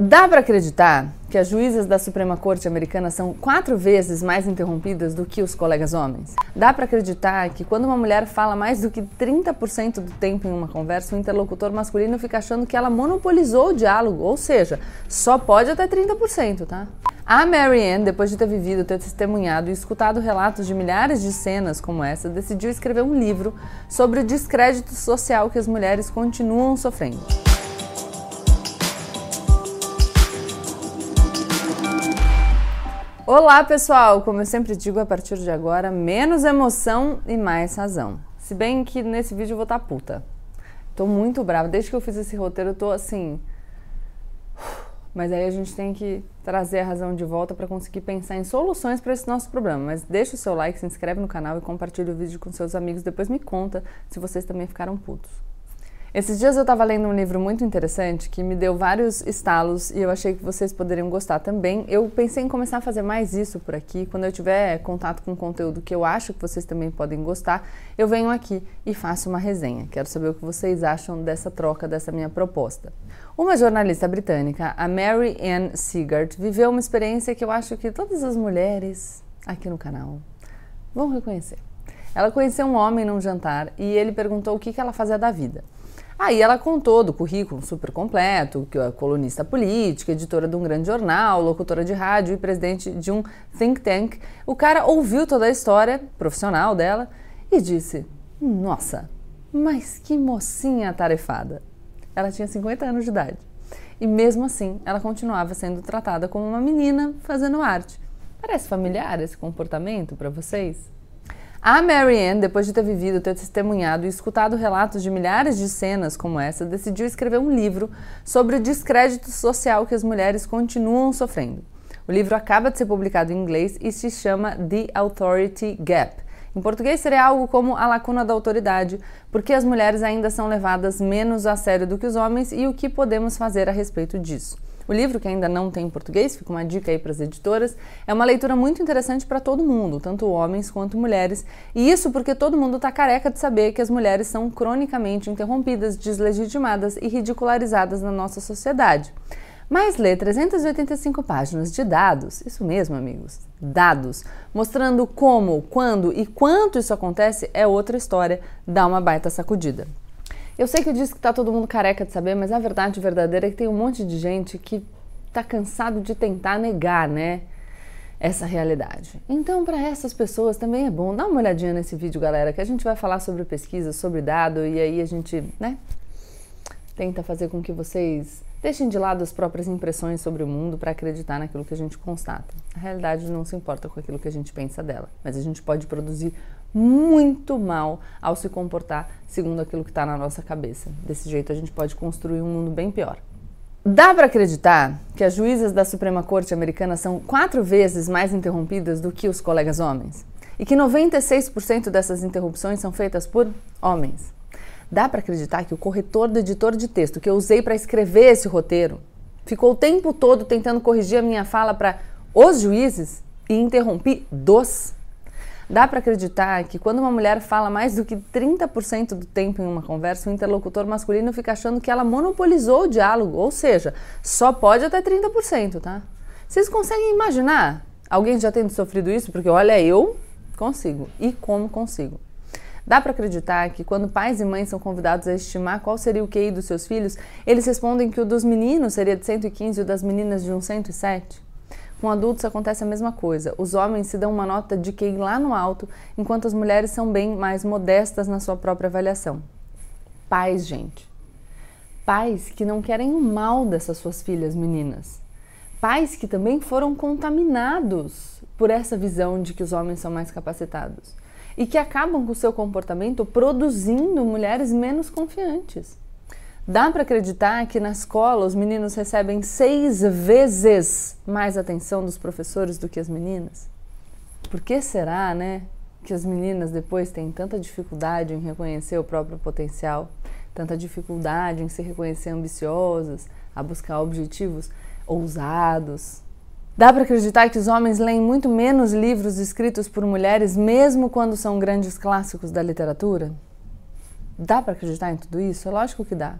Dá para acreditar que as juízas da Suprema Corte Americana são quatro vezes mais interrompidas do que os colegas homens? Dá para acreditar que quando uma mulher fala mais do que 30% do tempo em uma conversa, o interlocutor masculino fica achando que ela monopolizou o diálogo, ou seja, só pode até 30%, tá? A Marianne, depois de ter vivido, ter testemunhado e escutado relatos de milhares de cenas como essa, decidiu escrever um livro sobre o descrédito social que as mulheres continuam sofrendo. Olá, pessoal! Como eu sempre digo, a partir de agora, menos emoção e mais razão. Se bem que nesse vídeo eu vou estar tá puta. Tô muito brava. Desde que eu fiz esse roteiro, eu tô assim. Mas aí a gente tem que trazer a razão de volta para conseguir pensar em soluções para esse nosso problema. Mas deixa o seu like, se inscreve no canal e compartilha o vídeo com seus amigos. Depois me conta se vocês também ficaram putos. Esses dias eu estava lendo um livro muito interessante que me deu vários estalos e eu achei que vocês poderiam gostar também. Eu pensei em começar a fazer mais isso por aqui. Quando eu tiver contato com conteúdo que eu acho que vocês também podem gostar, eu venho aqui e faço uma resenha. Quero saber o que vocês acham dessa troca, dessa minha proposta. Uma jornalista britânica, a Mary Ann Sigart, viveu uma experiência que eu acho que todas as mulheres aqui no canal vão reconhecer. Ela conheceu um homem num jantar e ele perguntou o que ela fazia da vida. Aí ela contou do currículo super completo, que é colunista política, editora de um grande jornal, locutora de rádio e presidente de um think tank. O cara ouviu toda a história profissional dela e disse: Nossa, mas que mocinha tarefada. Ela tinha 50 anos de idade. E mesmo assim, ela continuava sendo tratada como uma menina fazendo arte. Parece familiar esse comportamento para vocês? A Marianne, depois de ter vivido, ter testemunhado e escutado relatos de milhares de cenas como essa, decidiu escrever um livro sobre o descrédito social que as mulheres continuam sofrendo. O livro acaba de ser publicado em inglês e se chama The Authority Gap. Em português seria algo como a lacuna da autoridade, porque as mulheres ainda são levadas menos a sério do que os homens e o que podemos fazer a respeito disso. O livro, que ainda não tem em português, fica uma dica aí para as editoras, é uma leitura muito interessante para todo mundo, tanto homens quanto mulheres. E isso porque todo mundo está careca de saber que as mulheres são cronicamente interrompidas, deslegitimadas e ridicularizadas na nossa sociedade. Mas ler 385 páginas de dados, isso mesmo, amigos, dados, mostrando como, quando e quanto isso acontece é outra história, dá uma baita sacudida. Eu sei que eu disse que tá todo mundo careca de saber, mas a verdade verdadeira é que tem um monte de gente que tá cansado de tentar negar, né? Essa realidade. Então, para essas pessoas também é bom dar uma olhadinha nesse vídeo, galera, que a gente vai falar sobre pesquisa, sobre dado e aí a gente, né, tenta fazer com que vocês deixem de lado as próprias impressões sobre o mundo para acreditar naquilo que a gente constata. A realidade não se importa com aquilo que a gente pensa dela, mas a gente pode produzir muito mal ao se comportar segundo aquilo que está na nossa cabeça. Desse jeito a gente pode construir um mundo bem pior. Dá para acreditar que as juízas da Suprema Corte Americana são quatro vezes mais interrompidas do que os colegas homens? E que 96% dessas interrupções são feitas por homens? Dá para acreditar que o corretor do editor de texto que eu usei para escrever esse roteiro ficou o tempo todo tentando corrigir a minha fala para os juízes e interrompi dos? Dá para acreditar que quando uma mulher fala mais do que 30% do tempo em uma conversa, o interlocutor masculino fica achando que ela monopolizou o diálogo, ou seja, só pode até 30%, tá? Vocês conseguem imaginar alguém já tendo sofrido isso? Porque olha, eu consigo. E como consigo? Dá para acreditar que quando pais e mães são convidados a estimar qual seria o QI dos seus filhos, eles respondem que o dos meninos seria de 115 e o das meninas de um 107? Com adultos acontece a mesma coisa. Os homens se dão uma nota de QI lá no alto, enquanto as mulheres são bem mais modestas na sua própria avaliação. Pais, gente. Pais que não querem o mal dessas suas filhas meninas. Pais que também foram contaminados por essa visão de que os homens são mais capacitados e que acabam com o seu comportamento produzindo mulheres menos confiantes. Dá para acreditar que na escola os meninos recebem seis vezes mais atenção dos professores do que as meninas? Por que será, né, que as meninas depois têm tanta dificuldade em reconhecer o próprio potencial, tanta dificuldade em se reconhecer ambiciosas, a buscar objetivos ousados? Dá para acreditar que os homens leem muito menos livros escritos por mulheres, mesmo quando são grandes clássicos da literatura? Dá para acreditar em tudo isso? É lógico que dá.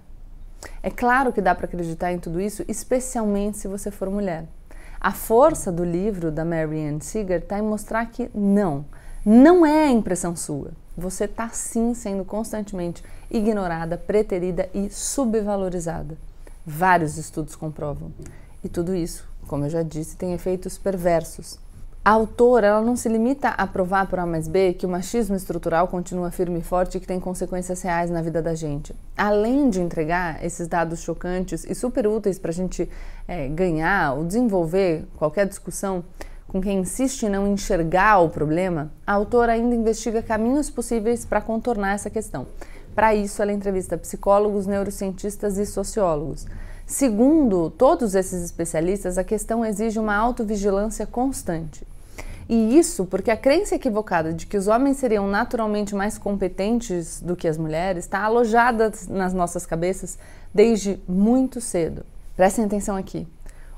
É claro que dá para acreditar em tudo isso, especialmente se você for mulher. A força do livro da Marianne Seeger está em mostrar que não, não é a impressão sua. Você está sim sendo constantemente ignorada, preterida e subvalorizada. Vários estudos comprovam. E tudo isso, como eu já disse, tem efeitos perversos. A autora ela não se limita a provar por A mais B que o machismo estrutural continua firme e forte e que tem consequências reais na vida da gente. Além de entregar esses dados chocantes e super úteis para a gente é, ganhar ou desenvolver qualquer discussão com quem insiste em não enxergar o problema, a autora ainda investiga caminhos possíveis para contornar essa questão. Para isso, ela entrevista psicólogos, neurocientistas e sociólogos. Segundo todos esses especialistas, a questão exige uma autovigilância constante. E isso porque a crença equivocada de que os homens seriam naturalmente mais competentes do que as mulheres está alojada nas nossas cabeças desde muito cedo. Prestem atenção aqui.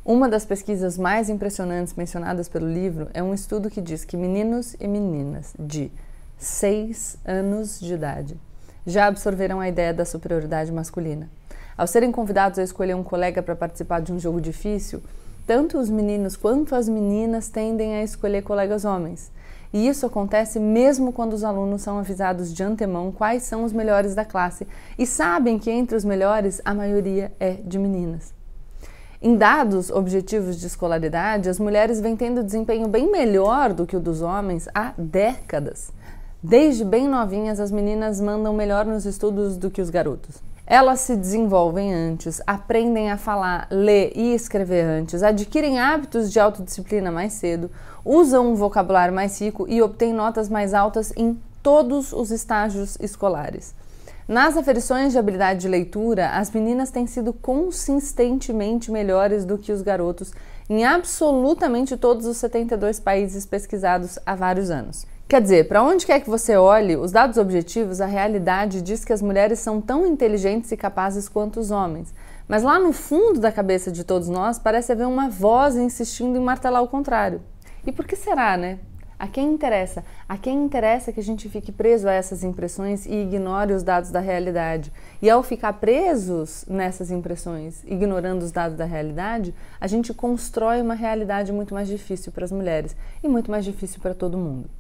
Uma das pesquisas mais impressionantes mencionadas pelo livro é um estudo que diz que meninos e meninas de 6 anos de idade já absorveram a ideia da superioridade masculina. Ao serem convidados a escolher um colega para participar de um jogo difícil, tanto os meninos quanto as meninas tendem a escolher colegas homens. E isso acontece mesmo quando os alunos são avisados de antemão quais são os melhores da classe e sabem que entre os melhores a maioria é de meninas. Em dados objetivos de escolaridade, as mulheres vêm tendo desempenho bem melhor do que o dos homens há décadas. Desde bem novinhas, as meninas mandam melhor nos estudos do que os garotos. Elas se desenvolvem antes, aprendem a falar, ler e escrever antes, adquirem hábitos de autodisciplina mais cedo, usam um vocabulário mais rico e obtêm notas mais altas em todos os estágios escolares. Nas aferições de habilidade de leitura, as meninas têm sido consistentemente melhores do que os garotos em absolutamente todos os 72 países pesquisados há vários anos. Quer dizer, para onde quer que você olhe, os dados objetivos, a realidade diz que as mulheres são tão inteligentes e capazes quanto os homens. Mas lá no fundo da cabeça de todos nós parece haver uma voz insistindo em martelar o contrário. E por que será, né? A quem interessa? A quem interessa que a gente fique preso a essas impressões e ignore os dados da realidade? E ao ficar presos nessas impressões, ignorando os dados da realidade, a gente constrói uma realidade muito mais difícil para as mulheres e muito mais difícil para todo mundo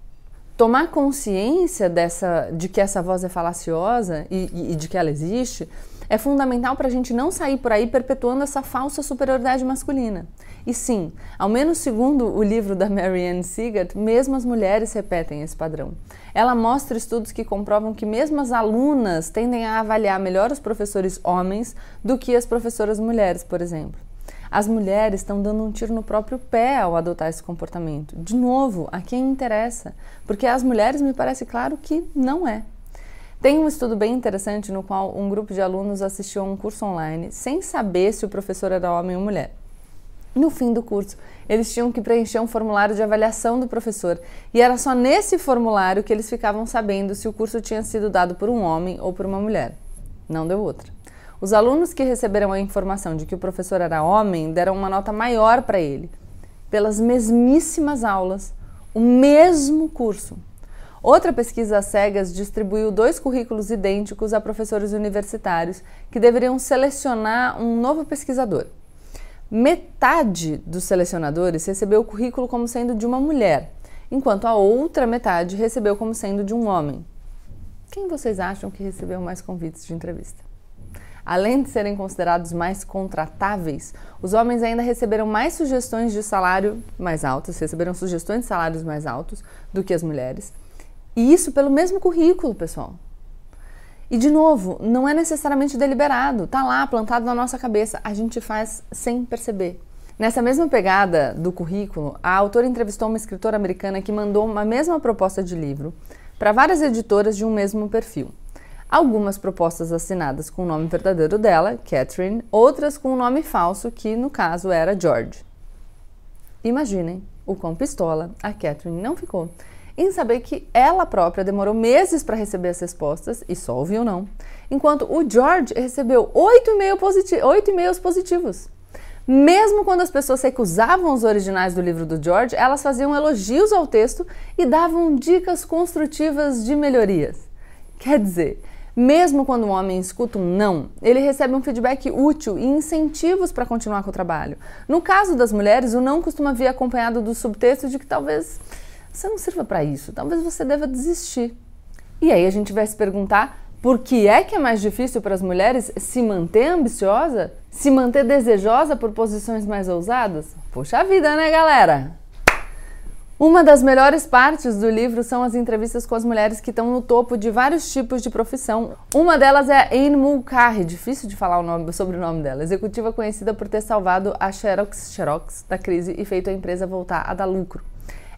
tomar consciência dessa, de que essa voz é falaciosa e, e, de que ela existe é fundamental para a gente não sair por aí perpetuando essa falsa superioridade masculina. E sim, ao menos segundo o livro da Marianne Seagate, mesmo as mulheres repetem esse padrão. Ela mostra estudos que comprovam que mesmo as alunas tendem a avaliar melhor os professores homens do que as professoras mulheres, por exemplo. As mulheres estão dando um tiro no próprio pé ao adotar esse comportamento. De novo, a quem interessa? Porque as mulheres me parece claro que não é. Tem um estudo bem interessante no qual um grupo de alunos assistiu a um curso online sem saber se o professor era homem ou mulher. No fim do curso, eles tinham que preencher um formulário de avaliação do professor, e era só nesse formulário que eles ficavam sabendo se o curso tinha sido dado por um homem ou por uma mulher. Não deu outra. Os alunos que receberam a informação de que o professor era homem deram uma nota maior para ele, pelas mesmíssimas aulas, o mesmo curso. Outra pesquisa às cegas distribuiu dois currículos idênticos a professores universitários que deveriam selecionar um novo pesquisador. Metade dos selecionadores recebeu o currículo como sendo de uma mulher, enquanto a outra metade recebeu como sendo de um homem. Quem vocês acham que recebeu mais convites de entrevista? Além de serem considerados mais contratáveis, os homens ainda receberam mais sugestões de salário mais altas, receberam sugestões de salários mais altos do que as mulheres. E isso pelo mesmo currículo, pessoal. E de novo, não é necessariamente deliberado, tá lá plantado na nossa cabeça, a gente faz sem perceber. Nessa mesma pegada do currículo, a autora entrevistou uma escritora americana que mandou uma mesma proposta de livro para várias editoras de um mesmo perfil algumas propostas assinadas com o nome verdadeiro dela, Catherine, outras com o nome falso, que no caso era George. Imaginem o quão pistola a Catherine não ficou em saber que ela própria demorou meses para receber as respostas e só ouviu não, enquanto o George recebeu oito e-mails positi positivos. Mesmo quando as pessoas recusavam os originais do livro do George, elas faziam elogios ao texto e davam dicas construtivas de melhorias. Quer dizer, Mesmo quando um homem escuta um não, ele recebe um feedback útil e incentivos para continuar com o trabalho. No caso das mulheres, o não costuma vir acompanhado do subtexto de que talvez você não sirva para isso, talvez você deva desistir. E aí a gente vai se perguntar por que é que é mais difícil para as mulheres se manter ambiciosa, se manter desejosa por posições mais ousadas? Puxa vida, né, galera? Uma das melhores partes do livro são as entrevistas com as mulheres que estão no topo de vários tipos de profissão. Uma delas é Anne Mulcahy, difícil de falar o nome, dela, executiva conhecida por ter salvado a Xerox Xerox da crise e feito a empresa voltar a dar lucro.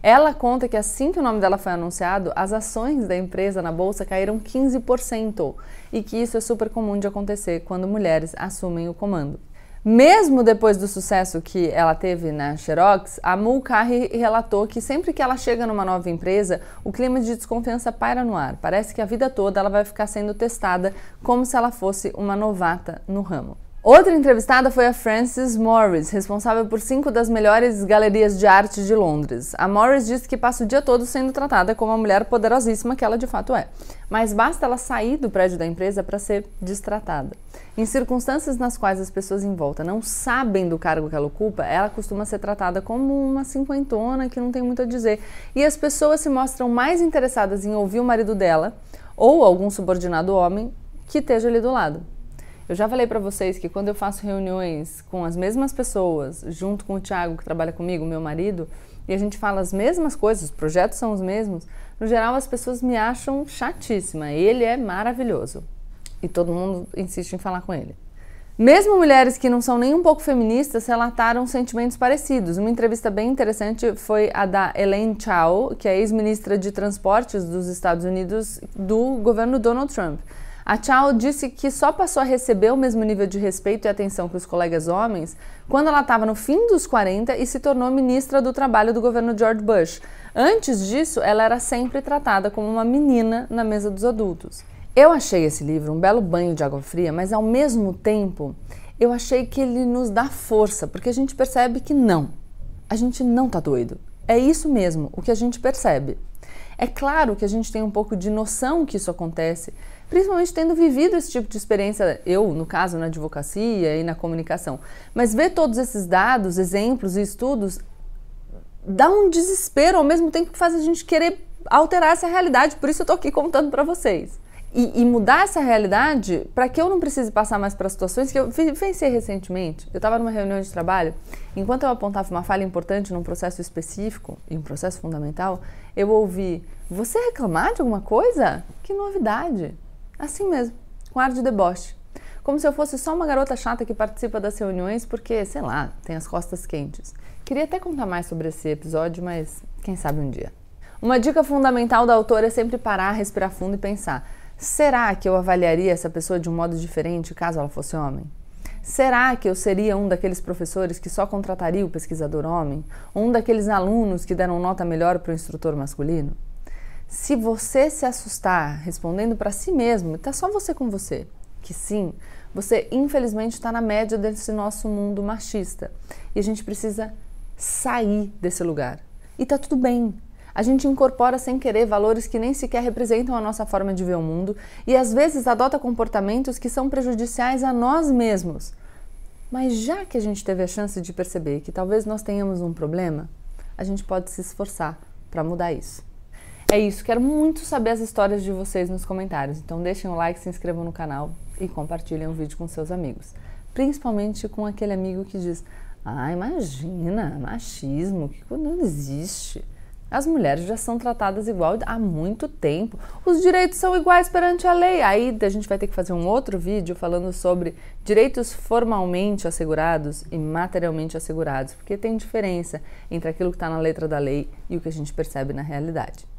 Ela conta que assim que o nome dela foi anunciado, as ações da empresa na bolsa caíram 15% e que isso é super comum de acontecer quando mulheres assumem o comando. Mesmo depois do sucesso que ela teve na Xerox, a Mulcahy relatou que sempre que ela chega numa nova empresa, o clima de desconfiança paira no ar. Parece que a vida toda ela vai ficar sendo testada como se ela fosse uma novata no ramo. Outra entrevistada foi a Frances Morris, responsável por cinco das melhores galerias de arte de Londres. A Morris disse que passa o dia todo sendo tratada como a mulher poderosíssima que ela de fato é. Mas basta ela sair do prédio da empresa para ser destratada. Em circunstâncias nas quais as pessoas em volta não sabem do cargo que ela ocupa, ela costuma ser tratada como uma cinquentona que não tem muito a dizer. E as pessoas se mostram mais interessadas em ouvir o marido dela ou algum subordinado homem que esteja ali do lado. Eu já falei para vocês que quando eu faço reuniões com as mesmas pessoas, junto com o Thiago que trabalha comigo, meu marido, e a gente fala as mesmas coisas, os projetos são os mesmos, no geral as pessoas me acham chatíssima. Ele é maravilhoso. E todo mundo insiste em falar com ele. Mesmo mulheres que não são nem um pouco feministas relataram sentimentos parecidos. Uma entrevista bem interessante foi a da Elaine Chao, que é ex-ministra de Transportes dos Estados Unidos do governo Donald Trump. A Chow disse que só passou a receber o mesmo nível de respeito e atenção que os colegas homens quando ela estava no fim dos 40 e se tornou ministra do Trabalho do governo George Bush. Antes disso, ela era sempre tratada como uma menina na mesa dos adultos. Eu achei esse livro um belo banho de água fria, mas ao mesmo tempo eu achei que ele nos dá força, porque a gente percebe que não, a gente não tá doido. É isso mesmo, o que a gente percebe. É claro que a gente tem um pouco de noção que isso acontece, principalmente tendo vivido esse tipo de experiência, eu, no caso, na advocacia e na comunicação. Mas ver todos esses dados, exemplos e estudos dá um desespero ao mesmo tempo que faz a gente querer alterar essa realidade. Por isso eu tô aqui contando para vocês. E, e, mudar essa realidade para que eu não precise passar mais para situações que eu venci recentemente. Eu estava numa reunião de trabalho, enquanto eu apontava uma falha importante num processo específico, em um processo fundamental, eu ouvi: Você reclamar de alguma coisa? Que novidade! Assim mesmo, com ar de deboche. Como se eu fosse só uma garota chata que participa das reuniões porque, sei lá, tem as costas quentes. Queria até contar mais sobre esse episódio, mas quem sabe um dia. Uma dica fundamental da autora é sempre parar, respirar fundo e pensar: será que eu avaliaria essa pessoa de um modo diferente caso ela fosse homem? Será que eu seria um daqueles professores que só contrataria o pesquisador homem? Ou um daqueles alunos que deram nota melhor para o instrutor masculino? Se você se assustar respondendo para si mesmo, está só você com você, que sim, você infelizmente está na média desse nosso mundo machista e a gente precisa sair desse lugar. E tá tudo bem. A gente incorpora sem querer valores que nem sequer representam a nossa forma de ver o mundo e às vezes adota comportamentos que são prejudiciais a nós mesmos. Mas já que a gente teve a chance de perceber que talvez nós tenhamos um problema, a gente pode se esforçar para mudar isso. É isso, quero muito saber as histórias de vocês nos comentários. Então deixem o like, se inscrevam no canal e compartilhem o vídeo com seus amigos. Principalmente com aquele amigo que diz: Ah, imagina, machismo, que não existe. As mulheres já são tratadas igual há muito tempo. Os direitos são iguais perante a lei. Aí a gente vai ter que fazer um outro vídeo falando sobre direitos formalmente assegurados e materialmente assegurados, porque tem diferença entre aquilo que está na letra da lei e o que a gente percebe na realidade.